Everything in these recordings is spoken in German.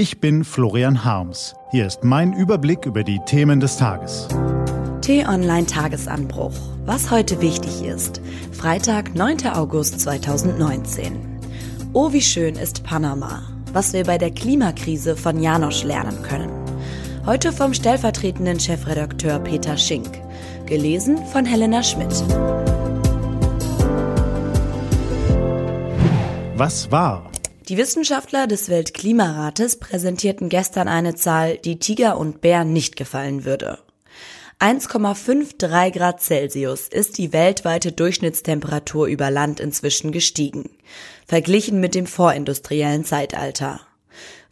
Ich bin Florian Harms. Hier ist mein Überblick über die Themen des Tages. T-Online Tagesanbruch. Was heute wichtig ist. Freitag, 9. August 2019. Oh, wie schön ist Panama. Was wir bei der Klimakrise von Janosch lernen können. Heute vom stellvertretenden Chefredakteur Peter Schink. Gelesen von Helena Schmidt. Was war? Die Wissenschaftler des Weltklimarates präsentierten gestern eine Zahl, die Tiger und Bär nicht gefallen würde. 1,53 Grad Celsius ist die weltweite Durchschnittstemperatur über Land inzwischen gestiegen, verglichen mit dem vorindustriellen Zeitalter.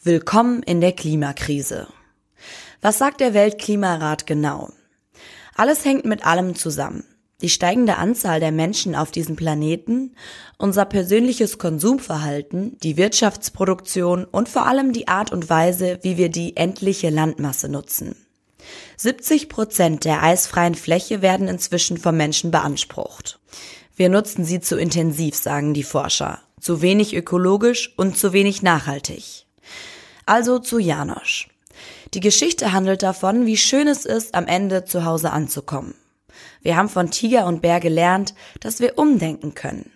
Willkommen in der Klimakrise. Was sagt der Weltklimarat genau? Alles hängt mit allem zusammen die steigende Anzahl der Menschen auf diesem Planeten, unser persönliches Konsumverhalten, die Wirtschaftsproduktion und vor allem die Art und Weise, wie wir die endliche Landmasse nutzen. 70 Prozent der eisfreien Fläche werden inzwischen vom Menschen beansprucht. Wir nutzen sie zu intensiv, sagen die Forscher, zu wenig ökologisch und zu wenig nachhaltig. Also zu Janosch. Die Geschichte handelt davon, wie schön es ist, am Ende zu Hause anzukommen wir haben von Tiger und Bär gelernt, dass wir umdenken können.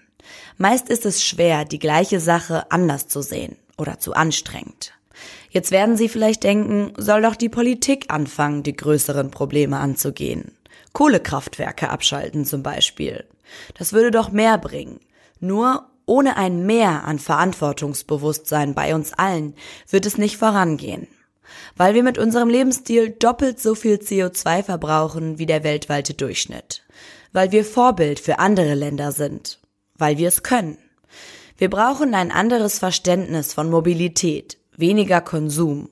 Meist ist es schwer, die gleiche Sache anders zu sehen oder zu anstrengend. Jetzt werden Sie vielleicht denken, soll doch die Politik anfangen, die größeren Probleme anzugehen. Kohlekraftwerke abschalten zum Beispiel. Das würde doch mehr bringen. Nur ohne ein Mehr an Verantwortungsbewusstsein bei uns allen wird es nicht vorangehen weil wir mit unserem Lebensstil doppelt so viel CO2 verbrauchen wie der weltweite Durchschnitt, weil wir Vorbild für andere Länder sind, weil wir es können. Wir brauchen ein anderes Verständnis von Mobilität, weniger Konsum,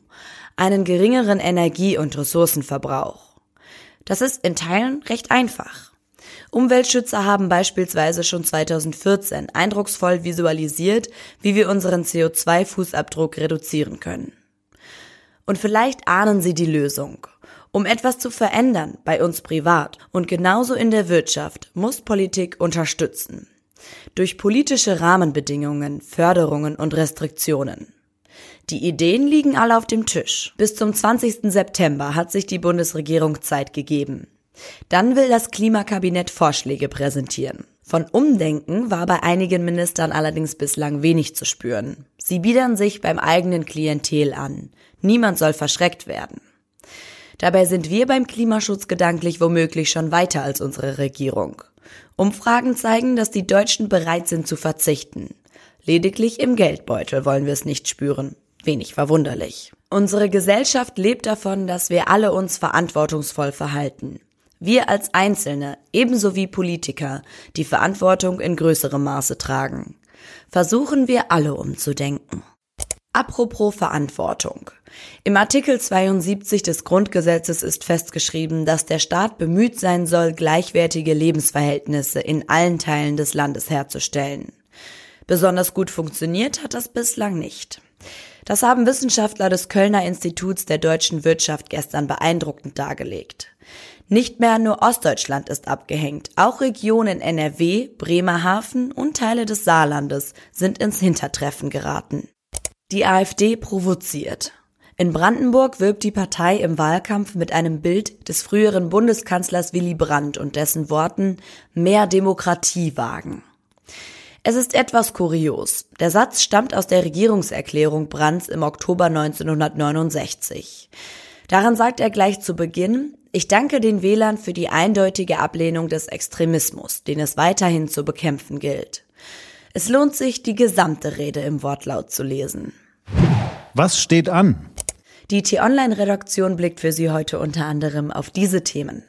einen geringeren Energie- und Ressourcenverbrauch. Das ist in Teilen recht einfach. Umweltschützer haben beispielsweise schon 2014 eindrucksvoll visualisiert, wie wir unseren CO2-Fußabdruck reduzieren können. Und vielleicht ahnen Sie die Lösung. Um etwas zu verändern, bei uns privat und genauso in der Wirtschaft, muss Politik unterstützen. Durch politische Rahmenbedingungen, Förderungen und Restriktionen. Die Ideen liegen alle auf dem Tisch. Bis zum 20. September hat sich die Bundesregierung Zeit gegeben. Dann will das Klimakabinett Vorschläge präsentieren. Von Umdenken war bei einigen Ministern allerdings bislang wenig zu spüren. Sie biedern sich beim eigenen Klientel an. Niemand soll verschreckt werden. Dabei sind wir beim Klimaschutz gedanklich womöglich schon weiter als unsere Regierung. Umfragen zeigen, dass die Deutschen bereit sind zu verzichten. Lediglich im Geldbeutel wollen wir es nicht spüren. Wenig verwunderlich. Unsere Gesellschaft lebt davon, dass wir alle uns verantwortungsvoll verhalten. Wir als Einzelne, ebenso wie Politiker, die Verantwortung in größerem Maße tragen. Versuchen wir alle umzudenken. Apropos Verantwortung. Im Artikel 72 des Grundgesetzes ist festgeschrieben, dass der Staat bemüht sein soll, gleichwertige Lebensverhältnisse in allen Teilen des Landes herzustellen. Besonders gut funktioniert hat das bislang nicht. Das haben Wissenschaftler des Kölner Instituts der deutschen Wirtschaft gestern beeindruckend dargelegt. Nicht mehr nur Ostdeutschland ist abgehängt, auch Regionen NRW, Bremerhaven und Teile des Saarlandes sind ins Hintertreffen geraten. Die AfD provoziert. In Brandenburg wirbt die Partei im Wahlkampf mit einem Bild des früheren Bundeskanzlers Willy Brandt und dessen Worten mehr Demokratie wagen. Es ist etwas kurios. Der Satz stammt aus der Regierungserklärung Brandts im Oktober 1969. Daran sagt er gleich zu Beginn, ich danke den Wählern für die eindeutige Ablehnung des Extremismus, den es weiterhin zu bekämpfen gilt. Es lohnt sich, die gesamte Rede im Wortlaut zu lesen. Was steht an? Die T-Online-Redaktion blickt für Sie heute unter anderem auf diese Themen.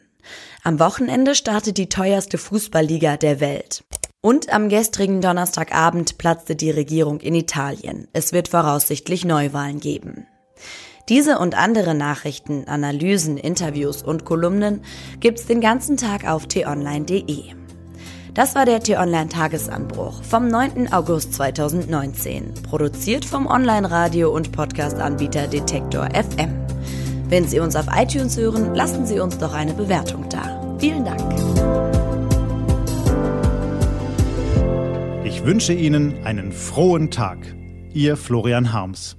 Am Wochenende startet die teuerste Fußballliga der Welt. Und am gestrigen Donnerstagabend platzte die Regierung in Italien. Es wird voraussichtlich Neuwahlen geben. Diese und andere Nachrichten, Analysen, Interviews und Kolumnen gibt's den ganzen Tag auf t-online.de. Das war der T-Online Tagesanbruch vom 9. August 2019, produziert vom Online-Radio- und Podcast-Anbieter Detektor FM. Wenn Sie uns auf iTunes hören, lassen Sie uns doch eine Bewertung da. Vielen Dank. Ich wünsche Ihnen einen frohen Tag. Ihr Florian Harms.